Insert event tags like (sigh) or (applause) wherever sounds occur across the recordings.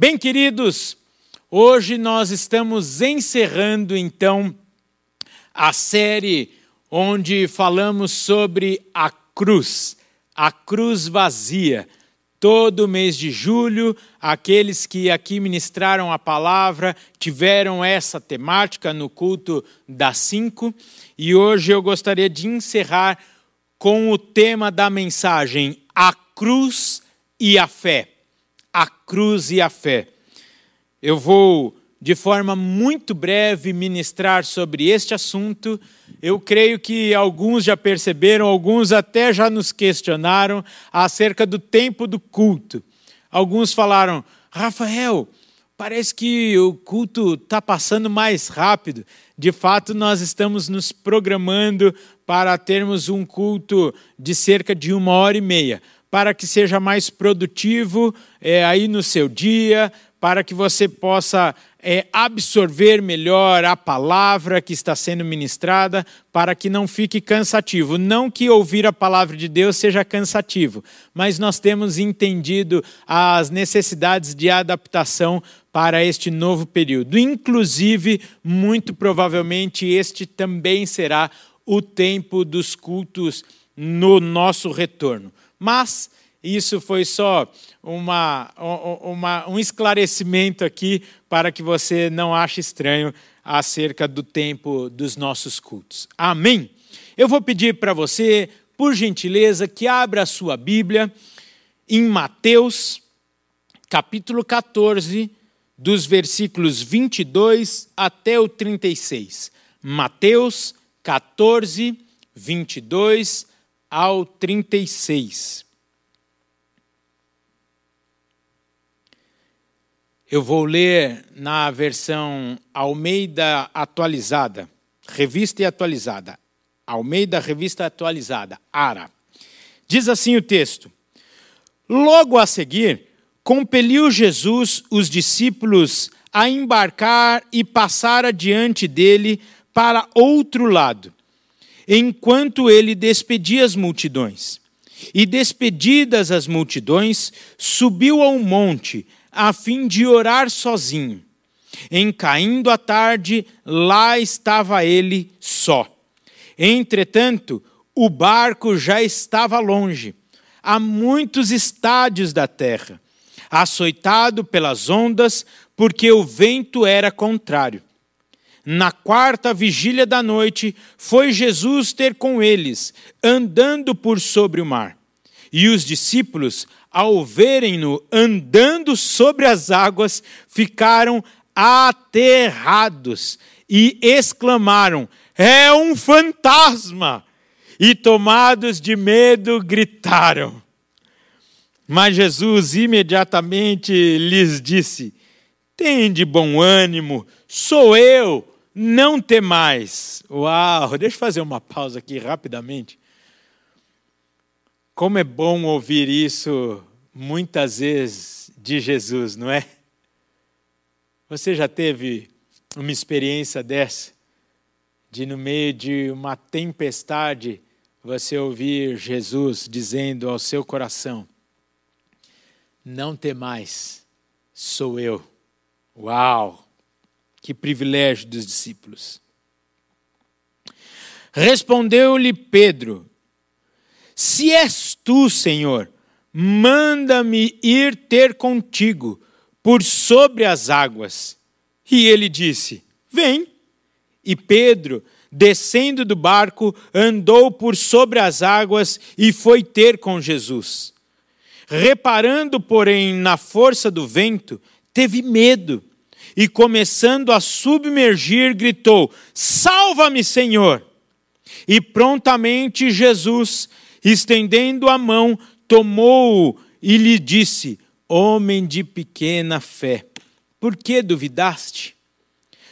Bem, queridos, hoje nós estamos encerrando então a série onde falamos sobre a cruz, a cruz vazia. Todo mês de julho, aqueles que aqui ministraram a palavra tiveram essa temática no culto das cinco, e hoje eu gostaria de encerrar com o tema da mensagem: a cruz e a fé a cruz e a fé. Eu vou, de forma muito breve, ministrar sobre este assunto. Eu creio que alguns já perceberam, alguns até já nos questionaram acerca do tempo do culto. Alguns falaram, Rafael, parece que o culto está passando mais rápido. De fato, nós estamos nos programando para termos um culto de cerca de uma hora e meia para que seja mais produtivo é, aí no seu dia, para que você possa é, absorver melhor a palavra que está sendo ministrada, para que não fique cansativo. Não que ouvir a palavra de Deus seja cansativo, mas nós temos entendido as necessidades de adaptação para este novo período. Inclusive, muito provavelmente, este também será o tempo dos cultos no nosso retorno. Mas isso foi só uma, uma, um esclarecimento aqui para que você não ache estranho acerca do tempo dos nossos cultos. Amém? Eu vou pedir para você, por gentileza, que abra a sua Bíblia em Mateus, capítulo 14, dos versículos 22 até o 36. Mateus 14, 22 ao 36. Eu vou ler na versão Almeida atualizada, revista e atualizada. Almeida, revista atualizada, ARA. Diz assim o texto: Logo a seguir, compeliu Jesus os discípulos a embarcar e passar adiante dele para outro lado enquanto ele despedia as multidões. E despedidas as multidões, subiu ao monte, a fim de orar sozinho. Em caindo a tarde, lá estava ele só. Entretanto, o barco já estava longe, a muitos estádios da terra, açoitado pelas ondas, porque o vento era contrário. Na quarta vigília da noite, foi Jesus ter com eles, andando por sobre o mar. E os discípulos, ao verem-no andando sobre as águas, ficaram aterrados e exclamaram: É um fantasma! E tomados de medo, gritaram. Mas Jesus imediatamente lhes disse: Tende bom ânimo, sou eu não temais. Uau, deixa eu fazer uma pausa aqui rapidamente. Como é bom ouvir isso muitas vezes de Jesus, não é? Você já teve uma experiência dessa? De no meio de uma tempestade você ouvir Jesus dizendo ao seu coração: Não temais, sou eu. Uau! Que privilégio dos discípulos. Respondeu-lhe Pedro: Se és tu, Senhor, manda-me ir ter contigo por sobre as águas. E ele disse: Vem. E Pedro, descendo do barco, andou por sobre as águas e foi ter com Jesus. Reparando, porém, na força do vento, teve medo e, começando a submergir, gritou: Salva-me, Senhor! E prontamente Jesus, estendendo a mão, tomou-o e lhe disse: Homem de pequena fé, por que duvidaste?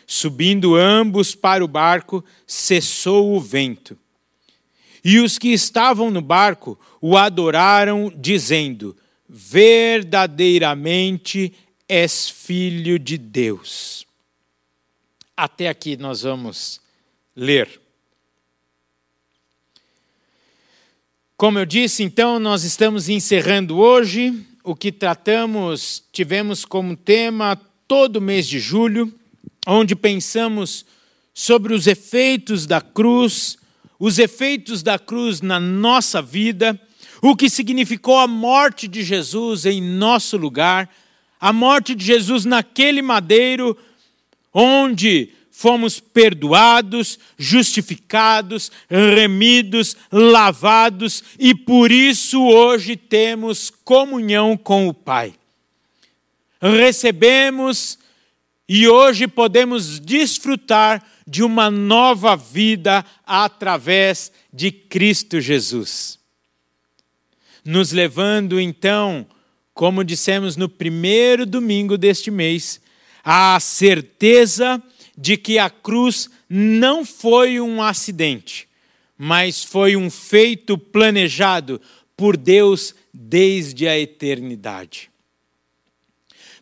Subindo ambos para o barco, cessou o vento. E os que estavam no barco o adoraram, dizendo: Verdadeiramente és filho de Deus. Até aqui nós vamos ler. Como eu disse, então, nós estamos encerrando hoje o que tratamos, tivemos como tema todo mês de julho, onde pensamos sobre os efeitos da cruz, os efeitos da cruz na nossa vida, o que significou a morte de Jesus em nosso lugar, a morte de Jesus naquele madeiro, onde fomos perdoados, justificados, remidos, lavados e por isso hoje temos comunhão com o Pai. Recebemos e hoje podemos desfrutar de uma nova vida através de Cristo Jesus. Nos levando então, como dissemos no primeiro domingo deste mês, à certeza de que a cruz não foi um acidente, mas foi um feito planejado por Deus desde a eternidade.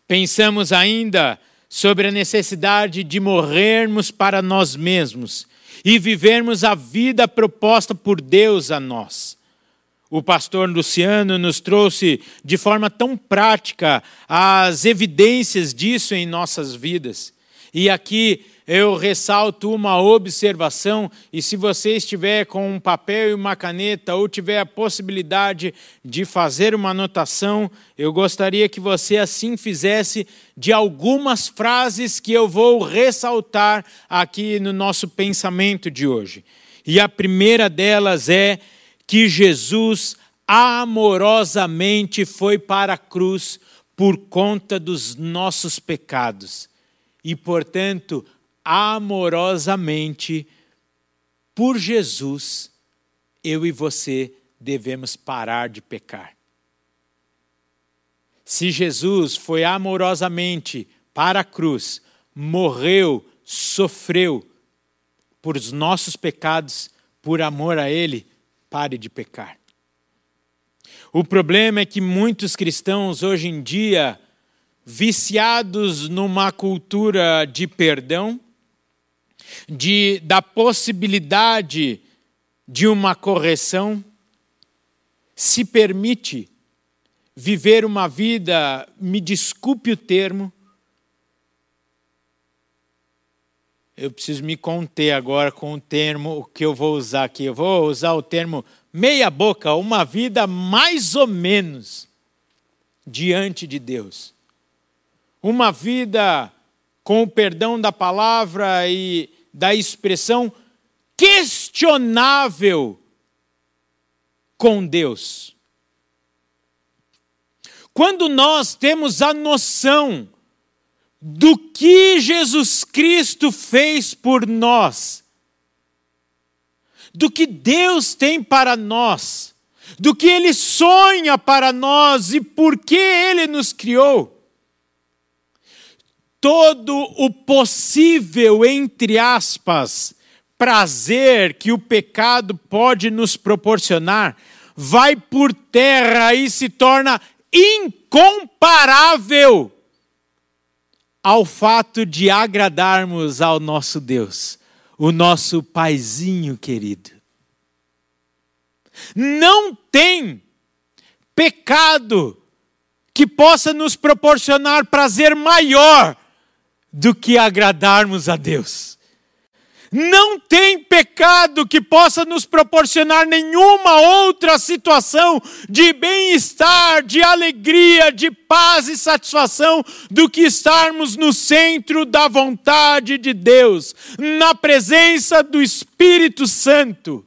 Pensamos ainda sobre a necessidade de morrermos para nós mesmos e vivermos a vida proposta por Deus a nós. O pastor Luciano nos trouxe de forma tão prática as evidências disso em nossas vidas. E aqui eu ressalto uma observação, e se você estiver com um papel e uma caneta ou tiver a possibilidade de fazer uma anotação, eu gostaria que você assim fizesse de algumas frases que eu vou ressaltar aqui no nosso pensamento de hoje. E a primeira delas é que Jesus amorosamente foi para a cruz por conta dos nossos pecados e, portanto, amorosamente, por Jesus, eu e você devemos parar de pecar. Se Jesus foi amorosamente para a cruz, morreu, sofreu por os nossos pecados, por amor a Ele, pare de pecar. O problema é que muitos cristãos hoje em dia viciados numa cultura de perdão, de, da possibilidade de uma correção, se permite viver uma vida, me desculpe o termo, eu preciso me conter agora com o termo que eu vou usar aqui. Eu vou usar o termo meia boca, uma vida mais ou menos diante de Deus uma vida com o perdão da palavra e da expressão questionável com Deus. Quando nós temos a noção do que Jesus Cristo fez por nós, do que Deus tem para nós, do que Ele sonha para nós e por que Ele nos criou, todo o possível, entre aspas, prazer que o pecado pode nos proporcionar, vai por terra e se torna incomparável ao fato de agradarmos ao nosso Deus, o nosso Paizinho querido. Não tem pecado que possa nos proporcionar prazer maior do que agradarmos a Deus. Não tem pecado que possa nos proporcionar nenhuma outra situação de bem-estar, de alegria, de paz e satisfação do que estarmos no centro da vontade de Deus, na presença do Espírito Santo.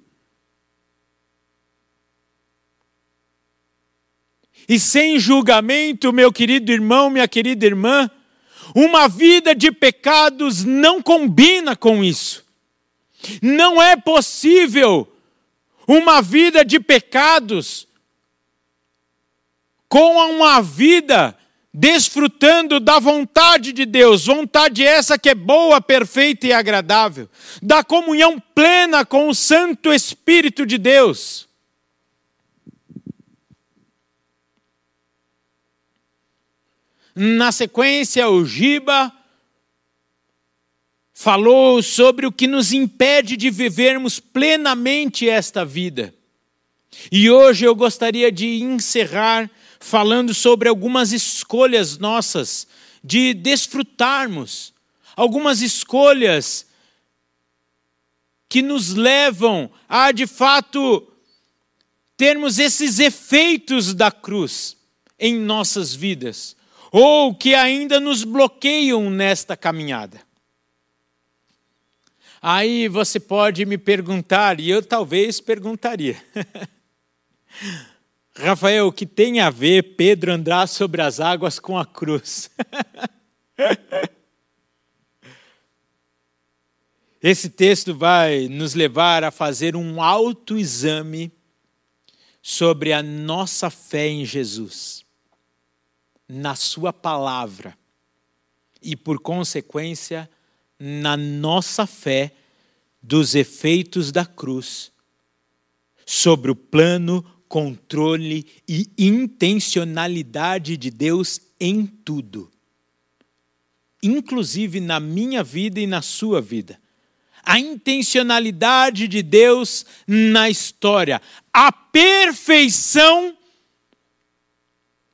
E sem julgamento, meu querido irmão, minha querida irmã, uma vida de pecados não combina com isso. Não é possível uma vida de pecados com uma vida desfrutando da vontade de Deus, vontade essa que é boa, perfeita e agradável, da comunhão plena com o Santo Espírito de Deus. Na sequência, o Giba falou sobre o que nos impede de vivermos plenamente esta vida. E hoje eu gostaria de encerrar falando sobre algumas escolhas nossas de desfrutarmos, algumas escolhas que nos levam a, de fato, termos esses efeitos da cruz em nossas vidas, ou que ainda nos bloqueiam nesta caminhada. Aí você pode me perguntar, e eu talvez perguntaria: (laughs) Rafael, o que tem a ver Pedro andar sobre as águas com a cruz? (laughs) Esse texto vai nos levar a fazer um autoexame sobre a nossa fé em Jesus, na Sua palavra e, por consequência, na nossa fé dos efeitos da cruz sobre o plano, controle e intencionalidade de Deus em tudo, inclusive na minha vida e na sua vida. A intencionalidade de Deus na história, a perfeição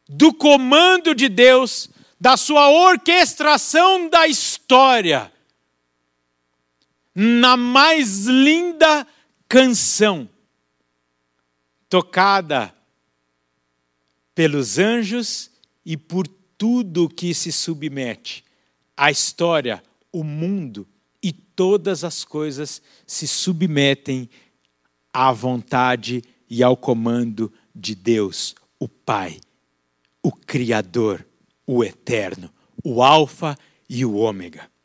do comando de Deus, da sua orquestração da história, na mais linda canção, tocada pelos anjos e por tudo que se submete à história, o mundo e todas as coisas se submetem à vontade e ao comando de Deus, o Pai, o Criador, o Eterno, o Alfa e o Ômega.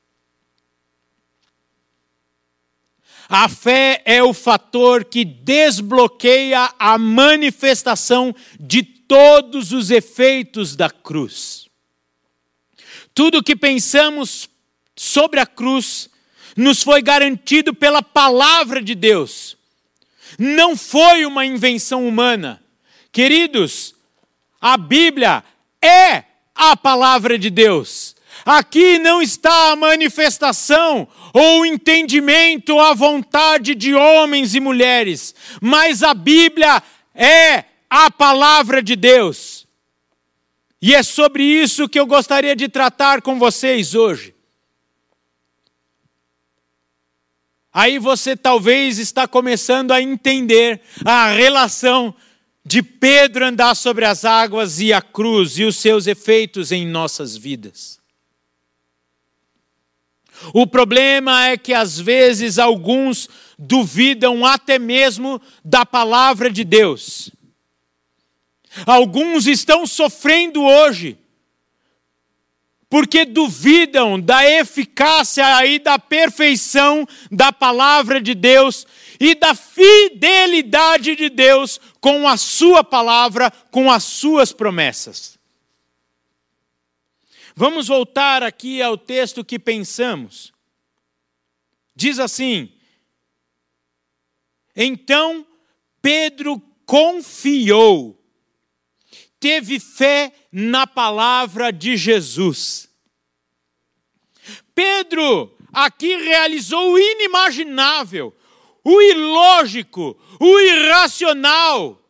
A fé é o fator que desbloqueia a manifestação de todos os efeitos da cruz. Tudo que pensamos sobre a cruz nos foi garantido pela palavra de Deus. Não foi uma invenção humana. Queridos, a Bíblia é a palavra de Deus. Aqui não está a manifestação ou o entendimento a vontade de homens e mulheres, mas a Bíblia é a palavra de Deus. E é sobre isso que eu gostaria de tratar com vocês hoje. Aí você talvez está começando a entender a relação de Pedro andar sobre as águas e a cruz e os seus efeitos em nossas vidas. O problema é que às vezes alguns duvidam até mesmo da palavra de Deus. Alguns estão sofrendo hoje porque duvidam da eficácia e da perfeição da palavra de Deus e da fidelidade de Deus com a sua palavra, com as suas promessas. Vamos voltar aqui ao texto que pensamos. Diz assim: Então Pedro confiou teve fé na palavra de Jesus. Pedro aqui realizou o inimaginável, o ilógico, o irracional,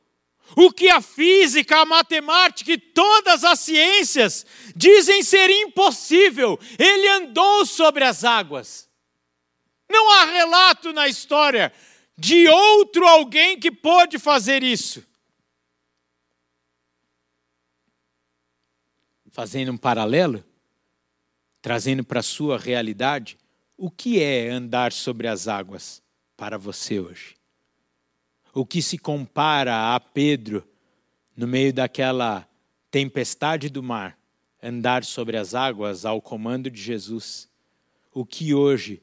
o que a física, a matemática e todas as ciências dizem ser impossível. Ele andou sobre as águas. Não há relato na história de outro alguém que pôde fazer isso. fazendo um paralelo, trazendo para a sua realidade, o que é andar sobre as águas para você hoje? O que se compara a Pedro no meio daquela tempestade do mar, andar sobre as águas ao comando de Jesus? O que hoje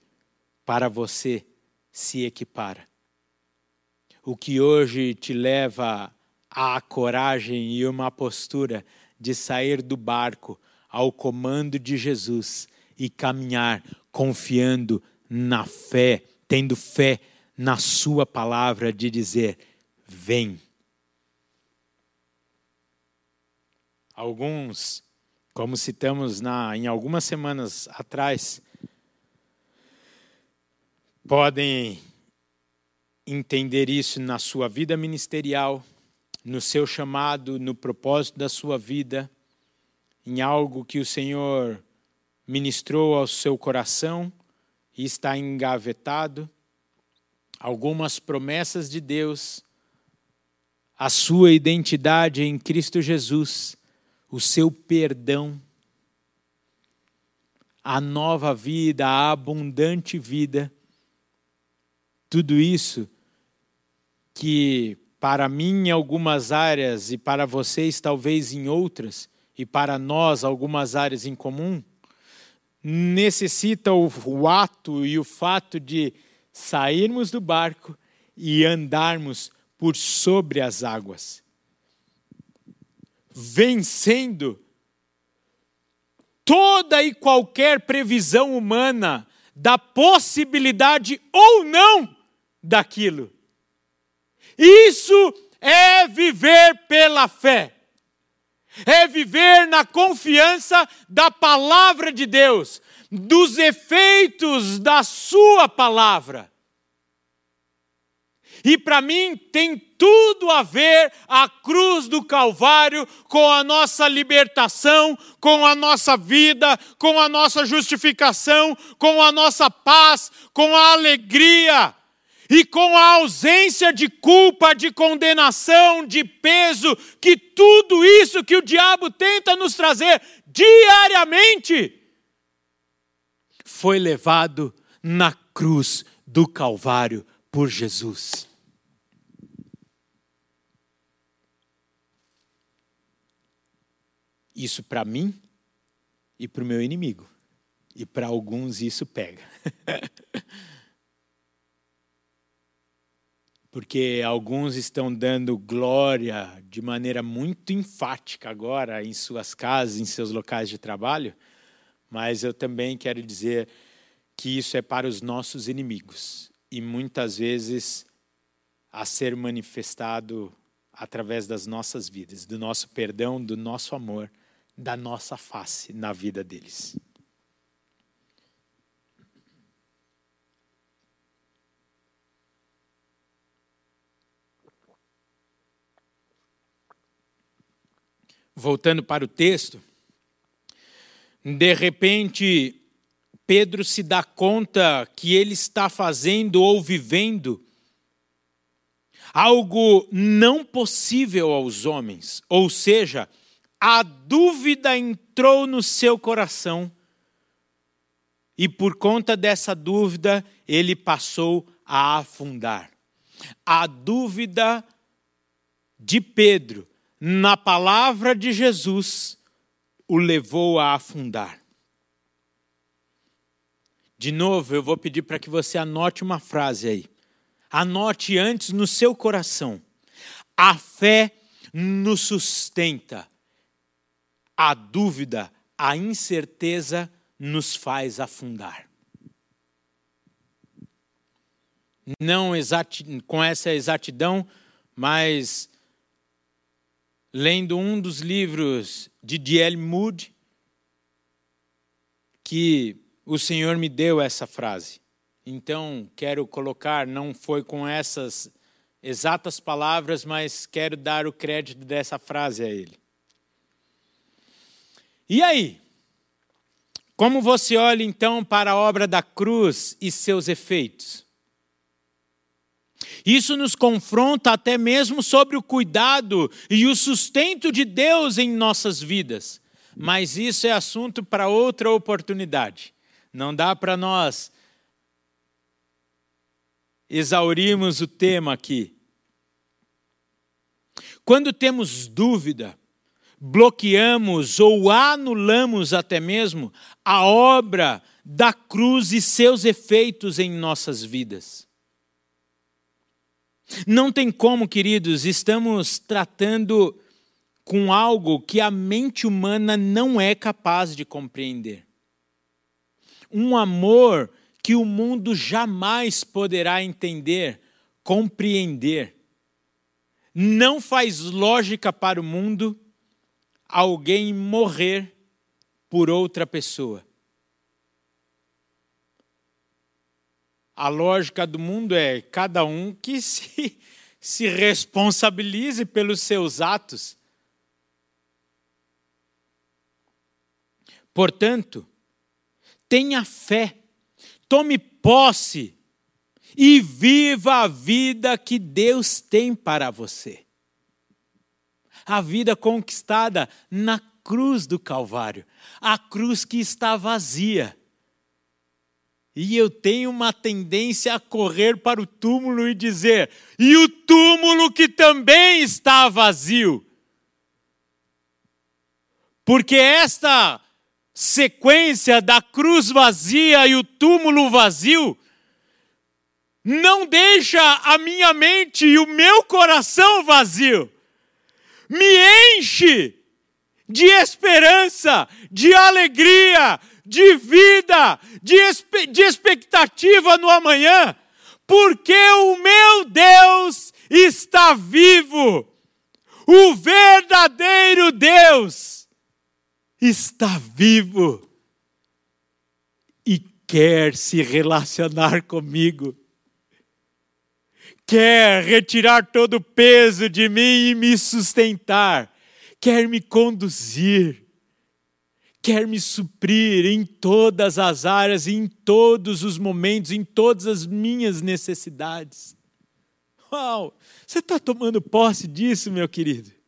para você se equipara? O que hoje te leva à coragem e uma postura de sair do barco ao comando de Jesus e caminhar confiando na fé, tendo fé na Sua palavra de dizer: Vem. Alguns, como citamos na, em algumas semanas atrás, podem entender isso na sua vida ministerial, no seu chamado, no propósito da sua vida, em algo que o Senhor ministrou ao seu coração e está engavetado, algumas promessas de Deus, a sua identidade em Cristo Jesus, o seu perdão, a nova vida, a abundante vida, tudo isso que para mim em algumas áreas e para vocês talvez em outras, e para nós algumas áreas em comum, necessita o, o ato e o fato de sairmos do barco e andarmos por sobre as águas, vencendo toda e qualquer previsão humana da possibilidade ou não daquilo. Isso é viver pela fé. É viver na confiança da palavra de Deus, dos efeitos da Sua palavra. E para mim tem tudo a ver a cruz do Calvário com a nossa libertação, com a nossa vida, com a nossa justificação, com a nossa paz, com a alegria e com a ausência de culpa, de condenação, de peso, que tudo isso que o diabo tenta nos trazer diariamente foi levado na cruz do Calvário por Jesus. Isso para mim e para o meu inimigo. E para alguns isso pega. (laughs) Porque alguns estão dando glória de maneira muito enfática agora em suas casas, em seus locais de trabalho, mas eu também quero dizer que isso é para os nossos inimigos e muitas vezes a ser manifestado através das nossas vidas, do nosso perdão, do nosso amor, da nossa face na vida deles. Voltando para o texto, de repente Pedro se dá conta que ele está fazendo ou vivendo algo não possível aos homens, ou seja, a dúvida entrou no seu coração e por conta dessa dúvida ele passou a afundar. A dúvida de Pedro na palavra de Jesus o levou a afundar. De novo, eu vou pedir para que você anote uma frase aí. Anote antes no seu coração. A fé nos sustenta. A dúvida, a incerteza nos faz afundar. Não com essa exatidão, mas lendo um dos livros de D.L. Moody, que o Senhor me deu essa frase. Então, quero colocar, não foi com essas exatas palavras, mas quero dar o crédito dessa frase a ele. E aí? Como você olha então para a obra da cruz e seus efeitos? Isso nos confronta até mesmo sobre o cuidado e o sustento de Deus em nossas vidas. Mas isso é assunto para outra oportunidade. Não dá para nós exaurirmos o tema aqui. Quando temos dúvida, bloqueamos ou anulamos até mesmo a obra da cruz e seus efeitos em nossas vidas. Não tem como, queridos, estamos tratando com algo que a mente humana não é capaz de compreender um amor que o mundo jamais poderá entender, compreender. Não faz lógica para o mundo alguém morrer por outra pessoa. A lógica do mundo é cada um que (laughs) se, se responsabilize pelos seus atos. Portanto, tenha fé, tome posse e viva a vida que Deus tem para você. A vida conquistada na cruz do Calvário, a cruz que está vazia. E eu tenho uma tendência a correr para o túmulo e dizer: e o túmulo que também está vazio. Porque esta sequência da cruz vazia e o túmulo vazio não deixa a minha mente e o meu coração vazio. Me enche de esperança, de alegria, de vida, de, de expectativa no amanhã, porque o meu Deus está vivo. O verdadeiro Deus está vivo e quer se relacionar comigo. Quer retirar todo o peso de mim e me sustentar. Quer me conduzir. Quer me suprir em todas as áreas, em todos os momentos, em todas as minhas necessidades. Uau! Você está tomando posse disso, meu querido?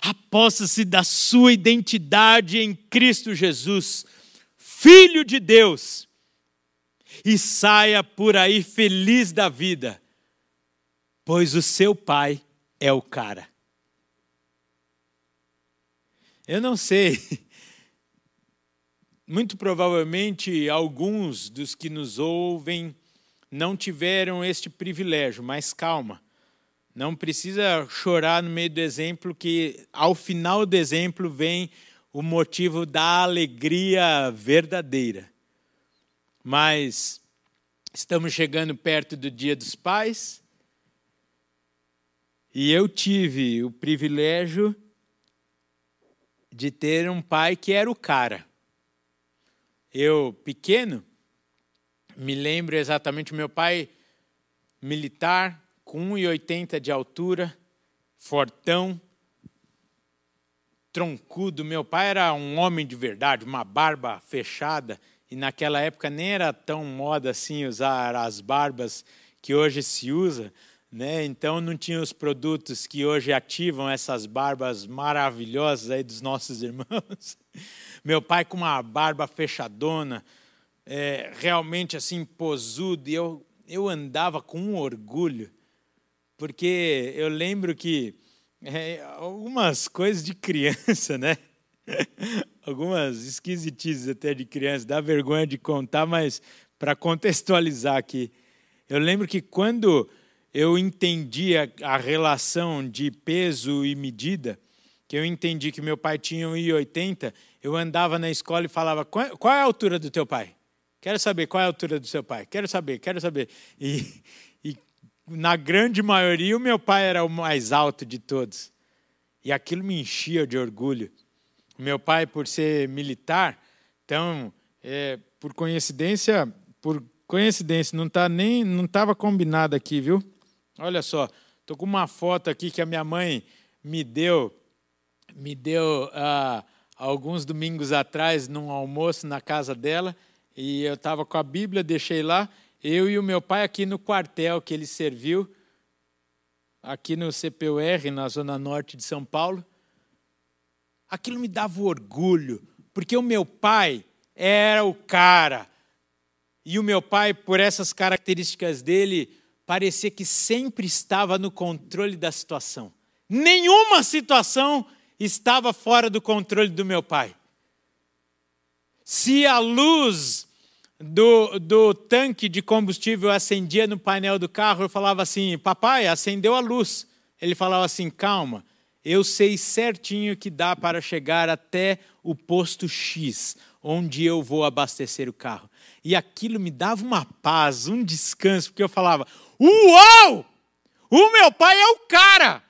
aposta-se da sua identidade em Cristo Jesus, Filho de Deus, e saia por aí feliz da vida, pois o seu pai é o cara. Eu não sei, (laughs) muito provavelmente alguns dos que nos ouvem não tiveram este privilégio, mas calma. Não precisa chorar no meio do exemplo, que ao final do exemplo vem o motivo da alegria verdadeira. Mas estamos chegando perto do Dia dos Pais e eu tive o privilégio de ter um pai que era o cara. Eu, pequeno, me lembro exatamente, meu pai militar, com 1,80 de altura, fortão, troncudo. Meu pai era um homem de verdade, uma barba fechada, e naquela época nem era tão moda assim usar as barbas que hoje se usa, né? Então não tinha os produtos que hoje ativam essas barbas maravilhosas aí dos nossos irmãos. (laughs) Meu pai com uma barba fechadona, é, realmente assim posudo, e eu, eu andava com um orgulho porque eu lembro que é, algumas coisas de criança, né? (laughs) algumas esquisitices até de criança, dá vergonha de contar, mas para contextualizar aqui, eu lembro que quando eu entendi a, a, relação de peso e medida, que eu entendi que meu pai tinha 1,80, eu andava na escola e falava: qual, qual é a altura do teu pai? Quero saber qual é a altura do seu pai. Quero saber, quero saber. E, na grande maioria, o meu pai era o mais alto de todos. E aquilo me enchia de orgulho. Meu pai, por ser militar, então, é, por coincidência, por coincidência, não tá nem, não estava combinado aqui, viu? Olha só, tô com uma foto aqui que a minha mãe me deu, me deu ah, alguns domingos atrás num almoço na casa dela e eu estava com a Bíblia, deixei lá eu e o meu pai aqui no quartel que ele serviu, aqui no CPUR, na zona norte de São Paulo. Aquilo me dava orgulho, porque o meu pai era o cara. E o meu pai, por essas características dele, parecia que sempre estava no controle da situação. Nenhuma situação estava fora do controle do meu pai. Se a luz do, do tanque de combustível acendia no painel do carro, eu falava assim: Papai, acendeu a luz. Ele falava assim: Calma, eu sei certinho que dá para chegar até o posto X, onde eu vou abastecer o carro. E aquilo me dava uma paz, um descanso, porque eu falava: Uau! O meu pai é o cara!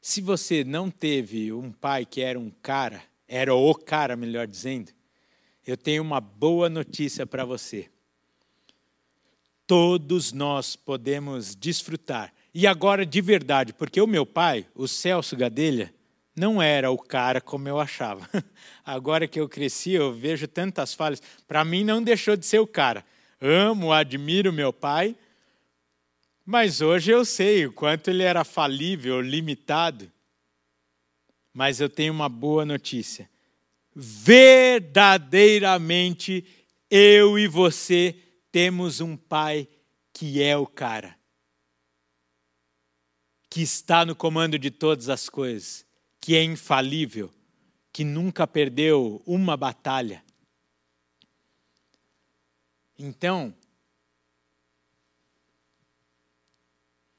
Se você não teve um pai que era um cara, era o cara, melhor dizendo, eu tenho uma boa notícia para você. Todos nós podemos desfrutar. E agora de verdade, porque o meu pai, o Celso Gadelha, não era o cara como eu achava. (laughs) Agora que eu cresci, eu vejo tantas falhas. Para mim, não deixou de ser o cara. Amo, admiro meu pai, mas hoje eu sei o quanto ele era falível, limitado. Mas eu tenho uma boa notícia. Verdadeiramente, eu e você temos um pai que é o cara, que está no comando de todas as coisas, que é infalível, que nunca perdeu uma batalha. Então,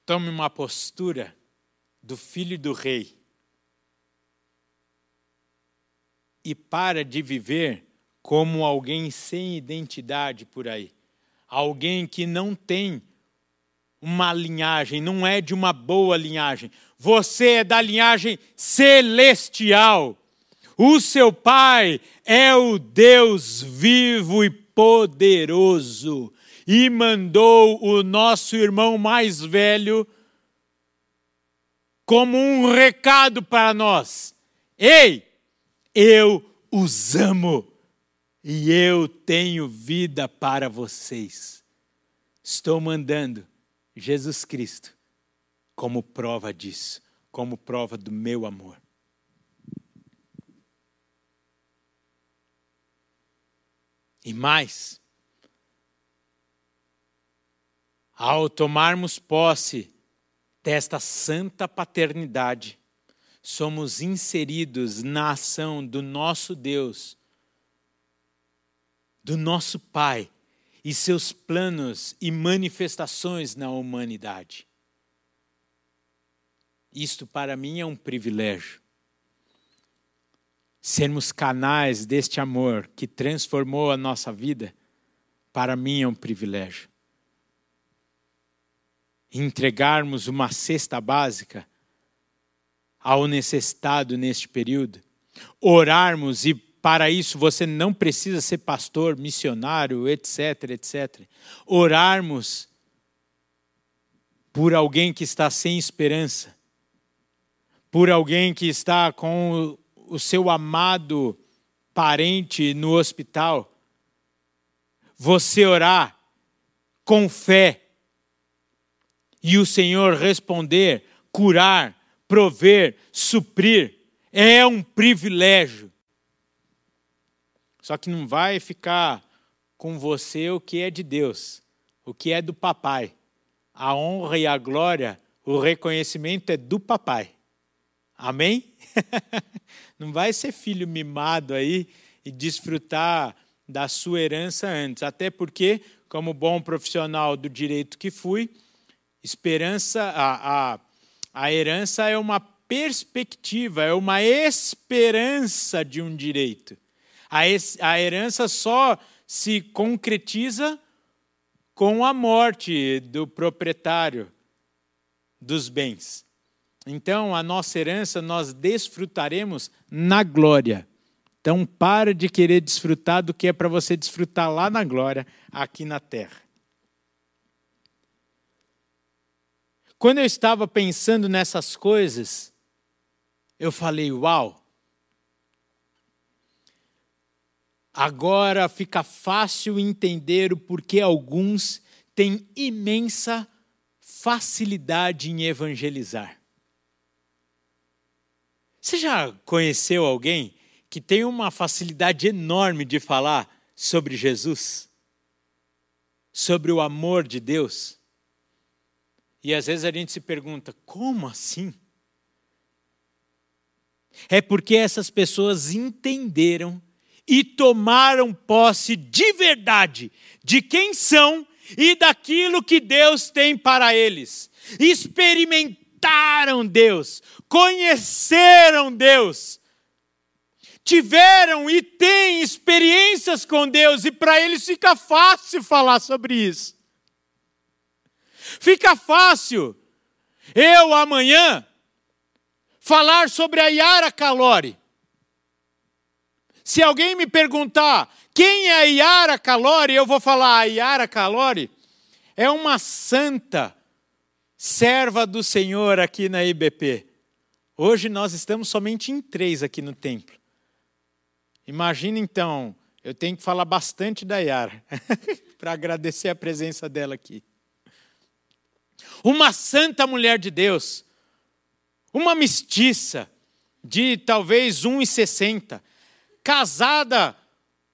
tome uma postura do filho do rei e para de viver como alguém sem identidade por aí. Alguém que não tem uma linhagem, não é de uma boa linhagem. Você é da linhagem celestial. O seu pai é o Deus vivo e poderoso e mandou o nosso irmão mais velho como um recado para nós: Ei, eu os amo e eu tenho vida para vocês. Estou mandando Jesus Cristo como prova disso, como prova do meu amor. E mais, Ao tomarmos posse desta santa paternidade, somos inseridos na ação do nosso Deus, do nosso Pai e seus planos e manifestações na humanidade. Isto para mim é um privilégio. Sermos canais deste amor que transformou a nossa vida, para mim é um privilégio entregarmos uma cesta básica ao necessitado neste período, orarmos e para isso você não precisa ser pastor, missionário, etc, etc. Orarmos por alguém que está sem esperança, por alguém que está com o seu amado parente no hospital. Você orar com fé e o Senhor responder, curar, prover, suprir, é um privilégio. Só que não vai ficar com você o que é de Deus, o que é do papai. A honra e a glória, o reconhecimento é do papai. Amém? (laughs) não vai ser filho mimado aí e desfrutar da sua herança antes. Até porque, como bom profissional do direito que fui, Esperança, a, a, a herança é uma perspectiva, é uma esperança de um direito. A, a herança só se concretiza com a morte do proprietário dos bens. Então, a nossa herança nós desfrutaremos na glória. Então, para de querer desfrutar do que é para você desfrutar lá na glória, aqui na terra. Quando eu estava pensando nessas coisas, eu falei: Uau! Agora fica fácil entender o porquê alguns têm imensa facilidade em evangelizar. Você já conheceu alguém que tem uma facilidade enorme de falar sobre Jesus? Sobre o amor de Deus? E às vezes a gente se pergunta: como assim? É porque essas pessoas entenderam e tomaram posse de verdade de quem são e daquilo que Deus tem para eles. Experimentaram Deus, conheceram Deus, tiveram e têm experiências com Deus, e para eles fica fácil falar sobre isso. Fica fácil eu amanhã falar sobre a Yara Calori. Se alguém me perguntar quem é a Yara Calori, eu vou falar: a Yara Calori é uma santa serva do Senhor aqui na IBP. Hoje nós estamos somente em três aqui no templo. Imagina então, eu tenho que falar bastante da Yara (laughs) para agradecer a presença dela aqui. Uma santa mulher de Deus, uma mestiça de talvez 1,60, casada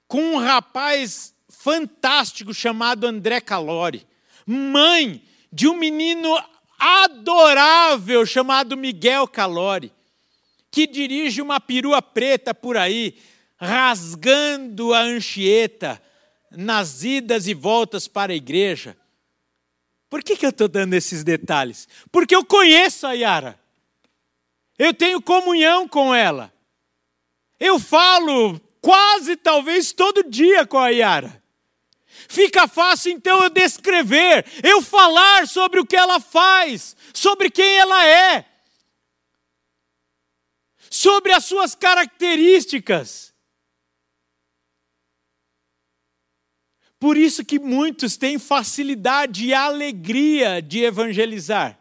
com um rapaz fantástico chamado André Calori, mãe de um menino adorável chamado Miguel Calori, que dirige uma perua preta por aí, rasgando a anchieta nas idas e voltas para a igreja. Por que, que eu estou dando esses detalhes? Porque eu conheço a Yara. Eu tenho comunhão com ela. Eu falo quase talvez todo dia com a Yara. Fica fácil então eu descrever, eu falar sobre o que ela faz, sobre quem ela é, sobre as suas características. Por isso que muitos têm facilidade e alegria de evangelizar.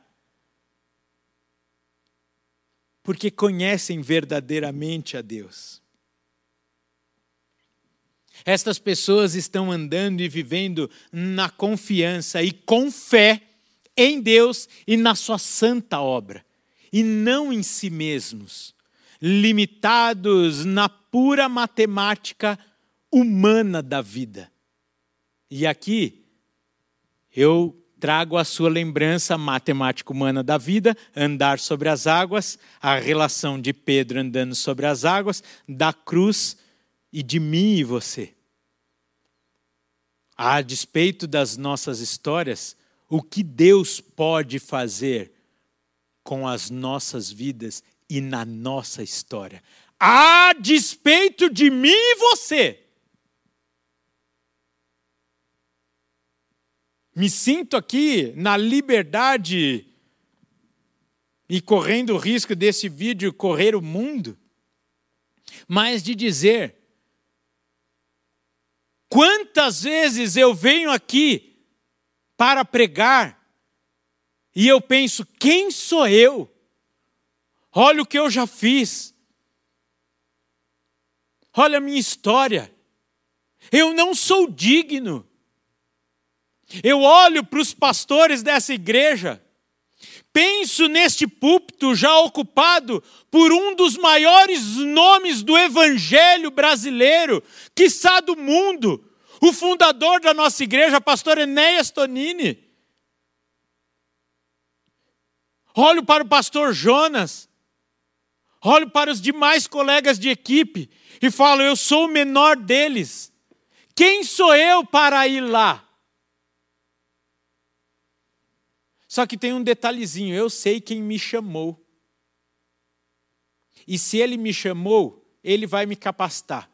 Porque conhecem verdadeiramente a Deus. Estas pessoas estão andando e vivendo na confiança e com fé em Deus e na sua santa obra, e não em si mesmos, limitados na pura matemática humana da vida. E aqui eu trago a sua lembrança matemática humana da vida, andar sobre as águas, a relação de Pedro andando sobre as águas, da cruz e de mim e você. A despeito das nossas histórias, o que Deus pode fazer com as nossas vidas e na nossa história. A despeito de mim e você. Me sinto aqui na liberdade e correndo o risco desse vídeo correr o mundo, mas de dizer Quantas vezes eu venho aqui para pregar e eu penso: quem sou eu? Olha o que eu já fiz. Olha a minha história. Eu não sou digno. Eu olho para os pastores dessa igreja, penso neste púlpito já ocupado por um dos maiores nomes do evangelho brasileiro, quiçá do mundo, o fundador da nossa igreja, pastor Enéas Tonini. Olho para o pastor Jonas, olho para os demais colegas de equipe e falo: eu sou o menor deles. Quem sou eu para ir lá? Só que tem um detalhezinho: eu sei quem me chamou. E se ele me chamou, ele vai me capacitar.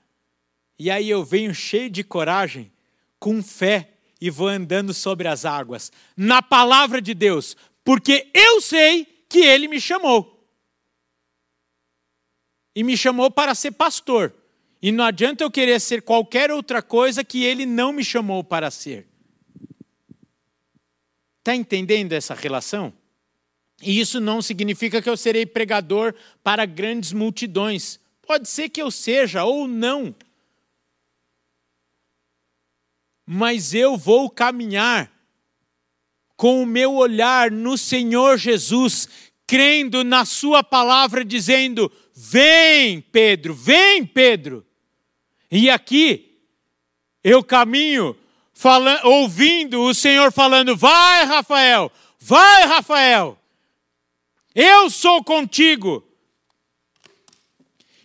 E aí eu venho cheio de coragem, com fé, e vou andando sobre as águas, na palavra de Deus, porque eu sei que ele me chamou. E me chamou para ser pastor. E não adianta eu querer ser qualquer outra coisa que ele não me chamou para ser. Está entendendo essa relação? E isso não significa que eu serei pregador para grandes multidões. Pode ser que eu seja ou não. Mas eu vou caminhar com o meu olhar no Senhor Jesus, crendo na Sua palavra, dizendo: Vem, Pedro, vem, Pedro. E aqui eu caminho falando, ouvindo o Senhor falando: Vai, Rafael, vai, Rafael. Eu sou contigo.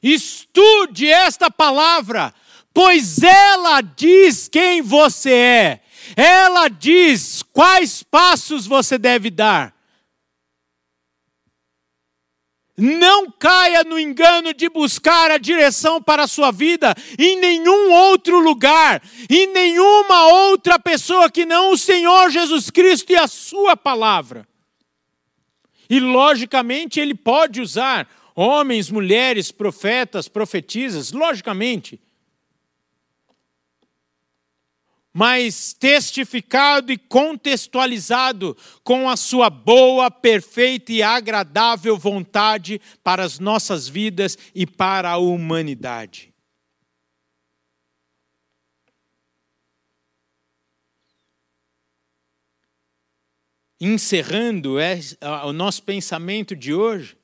Estude esta palavra, pois ela diz quem você é. Ela diz quais passos você deve dar. Não caia no engano de buscar a direção para a sua vida em nenhum outro lugar, em nenhuma outra pessoa que não o Senhor Jesus Cristo e a Sua palavra. E, logicamente, ele pode usar homens, mulheres, profetas, profetisas, logicamente. Mas testificado e contextualizado com a sua boa, perfeita e agradável vontade para as nossas vidas e para a humanidade. Encerrando o nosso pensamento de hoje,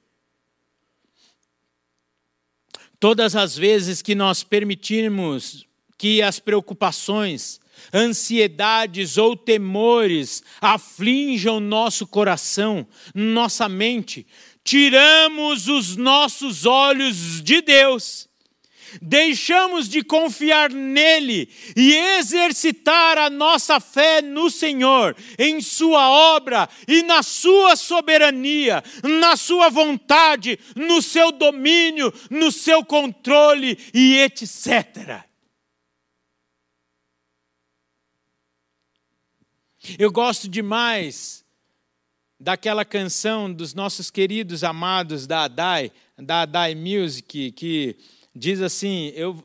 todas as vezes que nós permitirmos que as preocupações, ansiedades ou temores aflinjam nosso coração, nossa mente, tiramos os nossos olhos de Deus, deixamos de confiar nele e exercitar a nossa fé no Senhor, em Sua obra e na Sua soberania, na Sua vontade, no seu domínio, no seu controle e etc. Eu gosto demais daquela canção dos nossos queridos amados da Adai, da Adai Music, que diz assim: eu,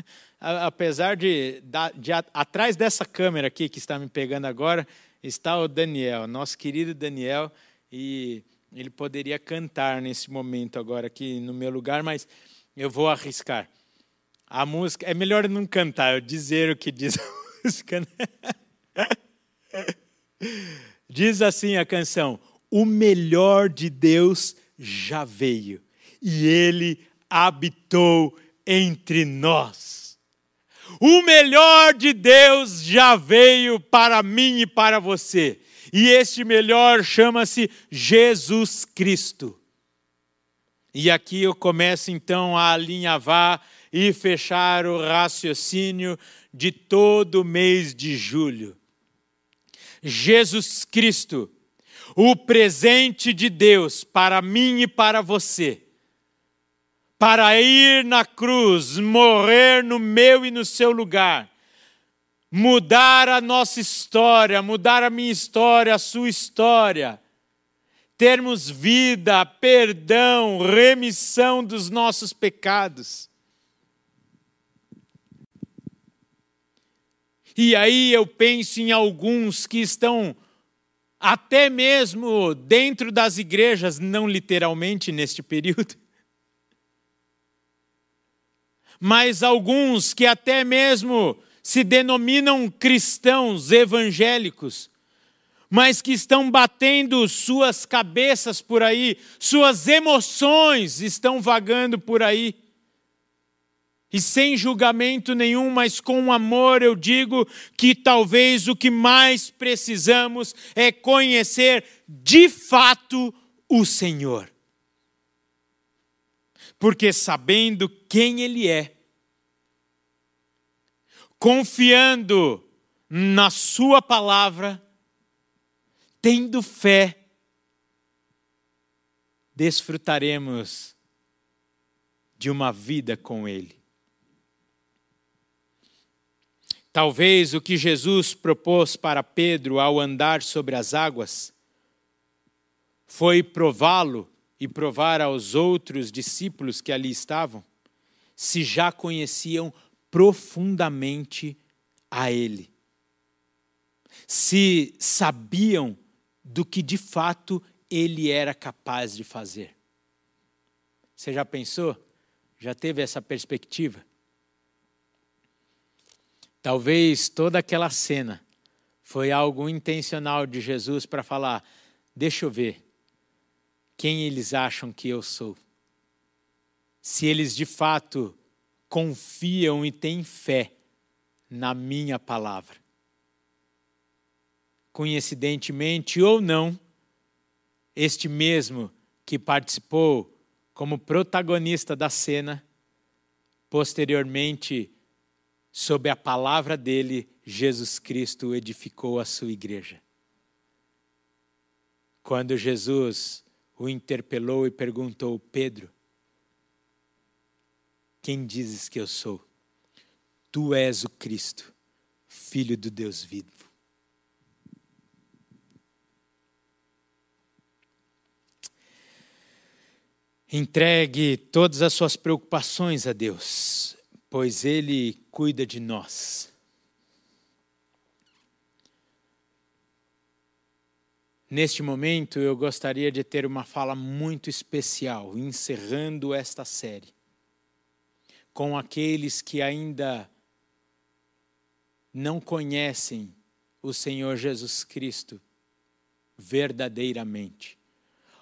(laughs) apesar de, de, atrás dessa câmera aqui que está me pegando agora está o Daniel, nosso querido Daniel, e ele poderia cantar nesse momento agora aqui no meu lugar, mas eu vou arriscar. A música é melhor não cantar, eu dizer o que diz a (laughs) música. Né? Diz assim a canção: O melhor de Deus já veio e ele habitou entre nós. O melhor de Deus já veio para mim e para você. E este melhor chama-se Jesus Cristo. E aqui eu começo então a alinhavar e fechar o raciocínio de todo o mês de julho. Jesus Cristo, o presente de Deus para mim e para você, para ir na cruz, morrer no meu e no seu lugar, mudar a nossa história, mudar a minha história, a sua história, termos vida, perdão, remissão dos nossos pecados. E aí eu penso em alguns que estão até mesmo dentro das igrejas, não literalmente neste período, (laughs) mas alguns que até mesmo se denominam cristãos evangélicos, mas que estão batendo suas cabeças por aí, suas emoções estão vagando por aí e sem julgamento nenhum, mas com amor, eu digo que talvez o que mais precisamos é conhecer de fato o Senhor. Porque sabendo quem Ele é, confiando na Sua palavra, tendo fé, desfrutaremos de uma vida com Ele. Talvez o que Jesus propôs para Pedro ao andar sobre as águas foi prová-lo e provar aos outros discípulos que ali estavam se já conheciam profundamente a Ele, se sabiam do que de fato Ele era capaz de fazer. Você já pensou? Já teve essa perspectiva? Talvez toda aquela cena foi algo intencional de Jesus para falar: deixa eu ver quem eles acham que eu sou. Se eles de fato confiam e têm fé na minha palavra. Coincidentemente ou não, este mesmo que participou como protagonista da cena, posteriormente sob a palavra dele, Jesus Cristo edificou a sua igreja. Quando Jesus o interpelou e perguntou: Pedro, quem dizes que eu sou? Tu és o Cristo, filho do Deus vivo. Entregue todas as suas preocupações a Deus pois Ele cuida de nós. Neste momento, eu gostaria de ter uma fala muito especial, encerrando esta série, com aqueles que ainda não conhecem o Senhor Jesus Cristo verdadeiramente,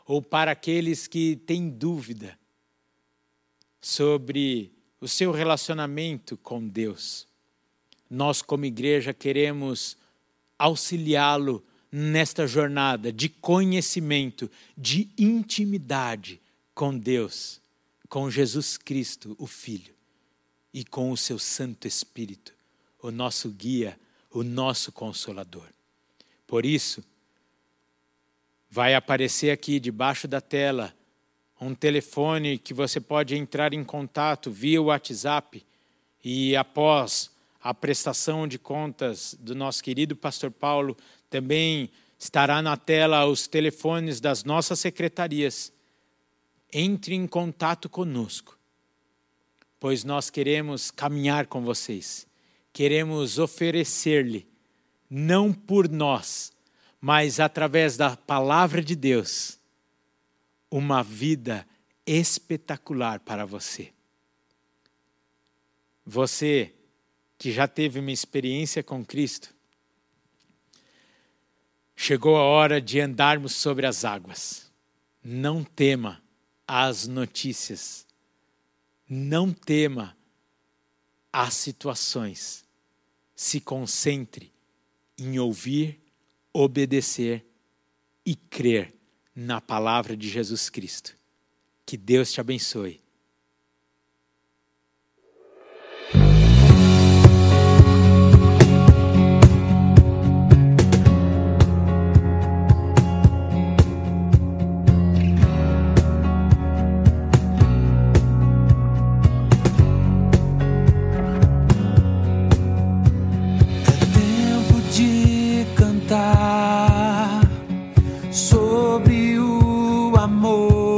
ou para aqueles que têm dúvida sobre o seu relacionamento com Deus. Nós, como igreja, queremos auxiliá-lo nesta jornada de conhecimento, de intimidade com Deus, com Jesus Cristo, o Filho, e com o seu Santo Espírito, o nosso guia, o nosso consolador. Por isso, vai aparecer aqui debaixo da tela um telefone que você pode entrar em contato via WhatsApp e após a prestação de contas do nosso querido pastor Paulo, também estará na tela os telefones das nossas secretarias. Entre em contato conosco, pois nós queremos caminhar com vocês. Queremos oferecer-lhe, não por nós, mas através da palavra de Deus, uma vida espetacular para você. Você que já teve uma experiência com Cristo, chegou a hora de andarmos sobre as águas. Não tema as notícias, não tema as situações. Se concentre em ouvir, obedecer e crer na palavra de Jesus Cristo. Que Deus te abençoe more.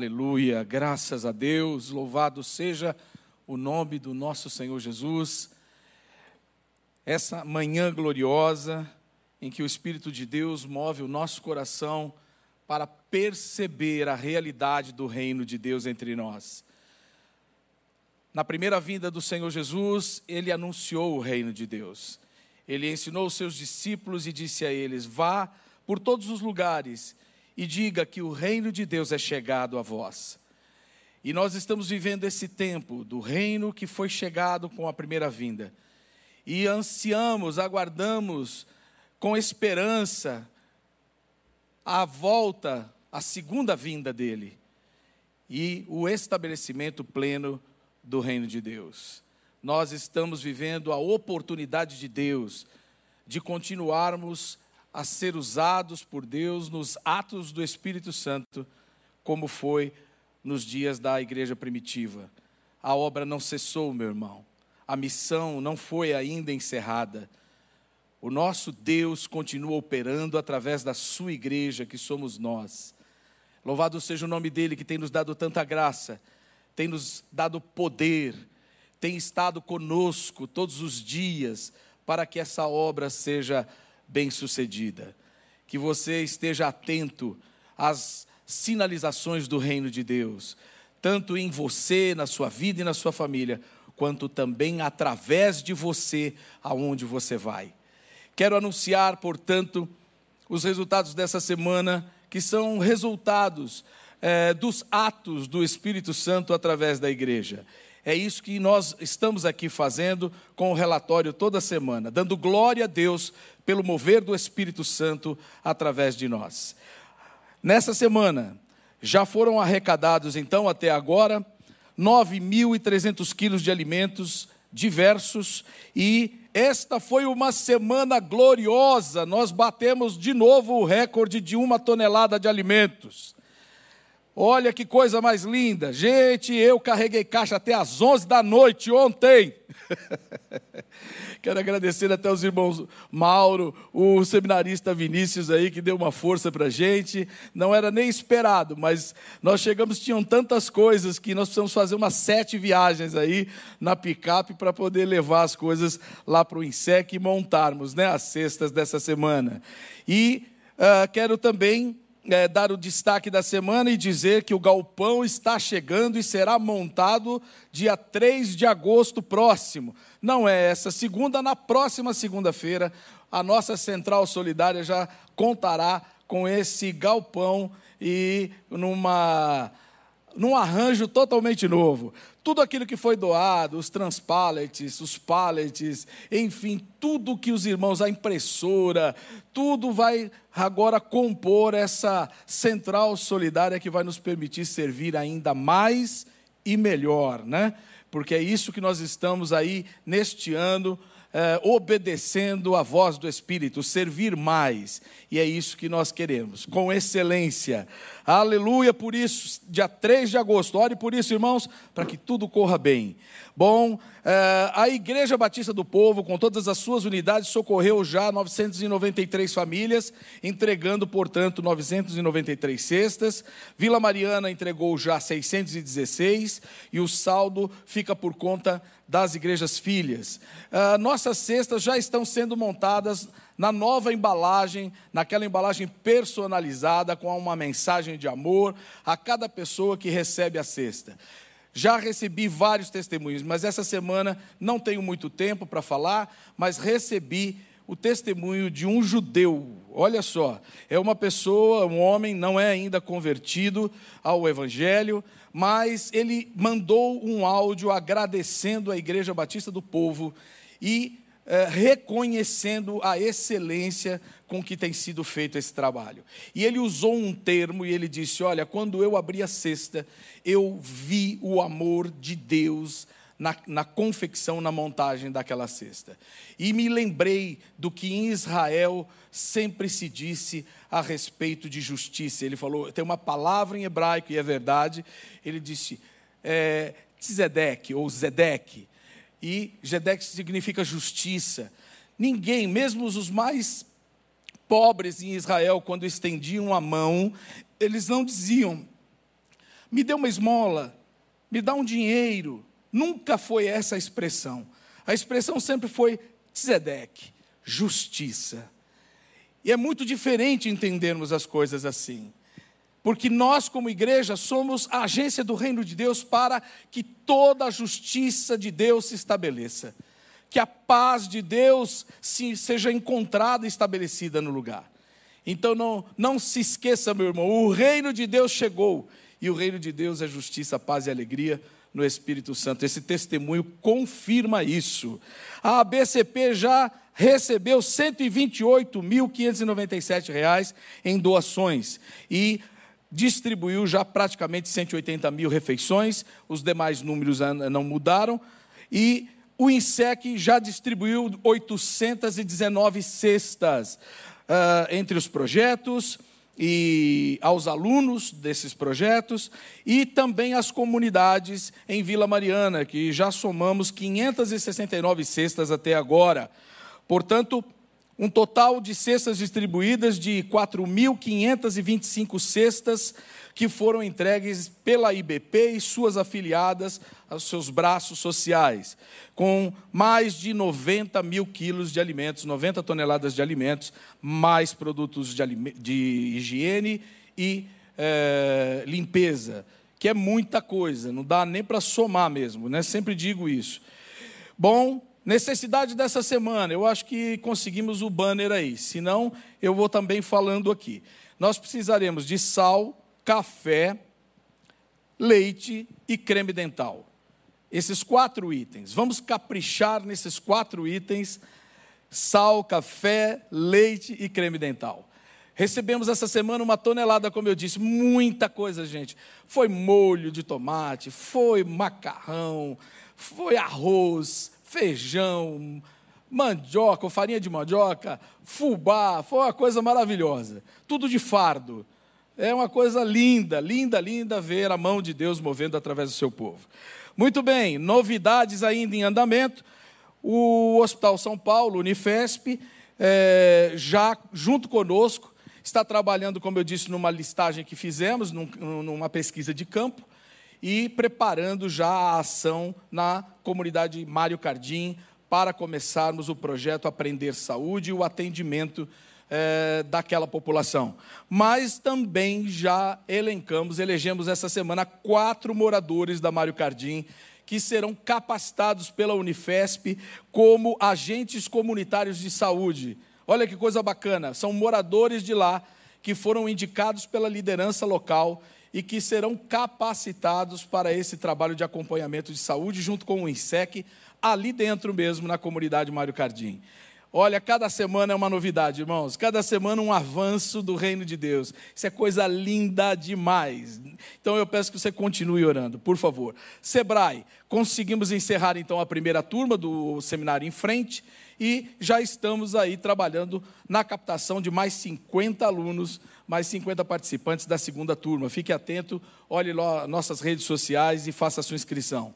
Aleluia, graças a Deus, louvado seja o nome do nosso Senhor Jesus. Essa manhã gloriosa em que o Espírito de Deus move o nosso coração para perceber a realidade do reino de Deus entre nós. Na primeira vinda do Senhor Jesus, ele anunciou o reino de Deus. Ele ensinou os seus discípulos e disse a eles: Vá por todos os lugares e diga que o reino de Deus é chegado a vós. E nós estamos vivendo esse tempo do reino que foi chegado com a primeira vinda. E ansiamos, aguardamos com esperança a volta, a segunda vinda dele e o estabelecimento pleno do reino de Deus. Nós estamos vivendo a oportunidade de Deus de continuarmos a ser usados por Deus nos atos do Espírito Santo, como foi nos dias da igreja primitiva. A obra não cessou, meu irmão. A missão não foi ainda encerrada. O nosso Deus continua operando através da sua igreja, que somos nós. Louvado seja o nome dele, que tem nos dado tanta graça, tem nos dado poder, tem estado conosco todos os dias para que essa obra seja bem-sucedida. Que você esteja atento às sinalizações do reino de Deus, tanto em você, na sua vida e na sua família, quanto também através de você aonde você vai. Quero anunciar, portanto, os resultados dessa semana, que são resultados é, dos atos do Espírito Santo através da igreja. É isso que nós estamos aqui fazendo com o relatório toda semana, dando glória a Deus pelo mover do Espírito Santo através de nós. Nessa semana, já foram arrecadados, então, até agora, 9.300 quilos de alimentos diversos e esta foi uma semana gloriosa. Nós batemos de novo o recorde de uma tonelada de alimentos. Olha que coisa mais linda. Gente, eu carreguei caixa até às 11 da noite ontem. (laughs) Quero agradecer até os irmãos Mauro, o seminarista Vinícius aí, que deu uma força para gente. Não era nem esperado, mas nós chegamos, tinham tantas coisas que nós precisamos fazer umas sete viagens aí na picape para poder levar as coisas lá para o INSEC e montarmos né, as cestas dessa semana. E uh, quero também é, dar o destaque da semana e dizer que o galpão está chegando e será montado dia 3 de agosto próximo. Não é essa segunda, na próxima segunda-feira, a nossa central solidária já contará com esse galpão e numa num arranjo totalmente novo. Tudo aquilo que foi doado, os transpallets, os pallets, enfim, tudo que os irmãos, a impressora, tudo vai agora compor essa central solidária que vai nos permitir servir ainda mais e melhor, né? Porque é isso que nós estamos aí neste ano é, obedecendo a voz do Espírito, servir mais. E é isso que nós queremos, com excelência. Aleluia, por isso, dia 3 de agosto, ore por isso, irmãos, para que tudo corra bem. Bom, é, a Igreja Batista do Povo, com todas as suas unidades, socorreu já 993 famílias, entregando, portanto, 993 cestas. Vila Mariana entregou já 616 e o saldo fica por conta das igrejas filhas. Uh, nossas cestas já estão sendo montadas na nova embalagem, naquela embalagem personalizada, com uma mensagem de amor a cada pessoa que recebe a cesta. Já recebi vários testemunhos, mas essa semana não tenho muito tempo para falar, mas recebi o testemunho de um judeu. Olha só, é uma pessoa, um homem, não é ainda convertido ao Evangelho, mas ele mandou um áudio agradecendo a Igreja Batista do Povo e é, reconhecendo a excelência com que tem sido feito esse trabalho. E ele usou um termo e ele disse: Olha, quando eu abri a cesta, eu vi o amor de Deus na, na confecção, na montagem daquela cesta. E me lembrei do que em Israel sempre se disse a respeito de justiça. Ele falou, tem uma palavra em hebraico, e é verdade, ele disse, é, Tzedek, ou Zedek, e Zedek significa justiça. Ninguém, mesmo os mais pobres em Israel, quando estendiam a mão, eles não diziam, me dê uma esmola, me dá um dinheiro. Nunca foi essa a expressão. A expressão sempre foi tzedek, justiça. E é muito diferente entendermos as coisas assim. Porque nós, como igreja, somos a agência do reino de Deus para que toda a justiça de Deus se estabeleça. Que a paz de Deus se, seja encontrada e estabelecida no lugar. Então não, não se esqueça, meu irmão, o reino de Deus chegou. E o reino de Deus é justiça, paz e alegria no Espírito Santo. Esse testemunho confirma isso. A ABCP já recebeu R$ 128.597 em doações. E distribuiu já praticamente 180 mil refeições, os demais números não mudaram, e o INSEC já distribuiu 819 cestas uh, entre os projetos e aos alunos desses projetos e também às comunidades em Vila Mariana, que já somamos 569 cestas até agora. Portanto, um total de cestas distribuídas de 4.525 cestas que foram entregues pela IBP e suas afiliadas aos seus braços sociais, com mais de 90 mil quilos de alimentos, 90 toneladas de alimentos, mais produtos de, de higiene e é, limpeza, que é muita coisa, não dá nem para somar mesmo, né? sempre digo isso. Bom, Necessidade dessa semana, eu acho que conseguimos o banner aí, senão eu vou também falando aqui. Nós precisaremos de sal, café, leite e creme dental. Esses quatro itens. Vamos caprichar nesses quatro itens: sal, café, leite e creme dental. Recebemos essa semana uma tonelada, como eu disse, muita coisa, gente. Foi molho de tomate, foi macarrão, foi arroz, feijão, mandioca, farinha de mandioca, fubá, foi uma coisa maravilhosa. Tudo de fardo. É uma coisa linda, linda, linda ver a mão de Deus movendo através do seu povo. Muito bem, novidades ainda em andamento. O Hospital São Paulo, Unifesp, é, já junto conosco, está trabalhando, como eu disse, numa listagem que fizemos, num, numa pesquisa de campo, e preparando já a ação na comunidade Mário Cardim para começarmos o projeto Aprender Saúde e o atendimento é, daquela população. Mas também já elencamos, elegemos essa semana quatro moradores da Mário Cardim que serão capacitados pela Unifesp como agentes comunitários de saúde. Olha que coisa bacana, são moradores de lá que foram indicados pela liderança local e que serão capacitados para esse trabalho de acompanhamento de saúde, junto com o INSEC, ali dentro mesmo, na comunidade Mário Cardim. Olha, cada semana é uma novidade, irmãos. Cada semana um avanço do reino de Deus. Isso é coisa linda demais. Então eu peço que você continue orando, por favor. Sebrae, conseguimos encerrar então a primeira turma do seminário em frente e já estamos aí trabalhando na captação de mais 50 alunos mais 50 participantes da segunda turma. Fique atento, olhe lá nossas redes sociais e faça a sua inscrição.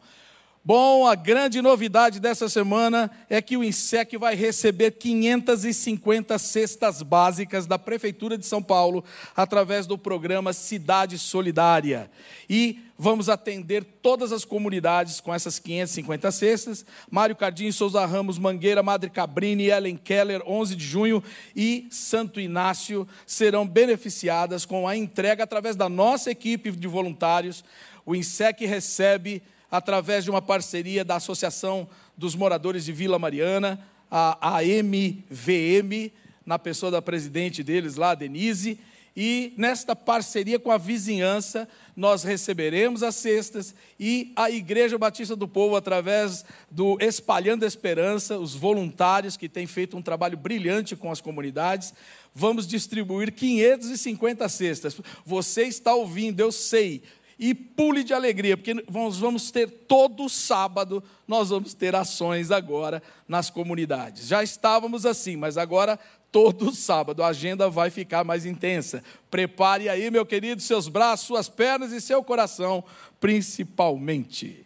Bom, a grande novidade dessa semana é que o INSEC vai receber 550 cestas básicas da Prefeitura de São Paulo através do programa Cidade Solidária. E vamos atender todas as comunidades com essas 550 cestas. Mário Cardim, Souza Ramos, Mangueira, Madre Cabrini, Ellen Keller, 11 de junho e Santo Inácio serão beneficiadas com a entrega através da nossa equipe de voluntários. O INSEC recebe através de uma parceria da Associação dos Moradores de Vila Mariana, a AMVM, na pessoa da presidente deles lá, Denise, e nesta parceria com a vizinhança, nós receberemos as cestas e a Igreja Batista do Povo, através do Espalhando Esperança, os voluntários que têm feito um trabalho brilhante com as comunidades, vamos distribuir 550 cestas. Você está ouvindo, eu sei. E pule de alegria, porque nós vamos ter todo sábado, nós vamos ter ações agora nas comunidades. Já estávamos assim, mas agora todo sábado. A agenda vai ficar mais intensa. Prepare aí, meu querido, seus braços, suas pernas e seu coração, principalmente.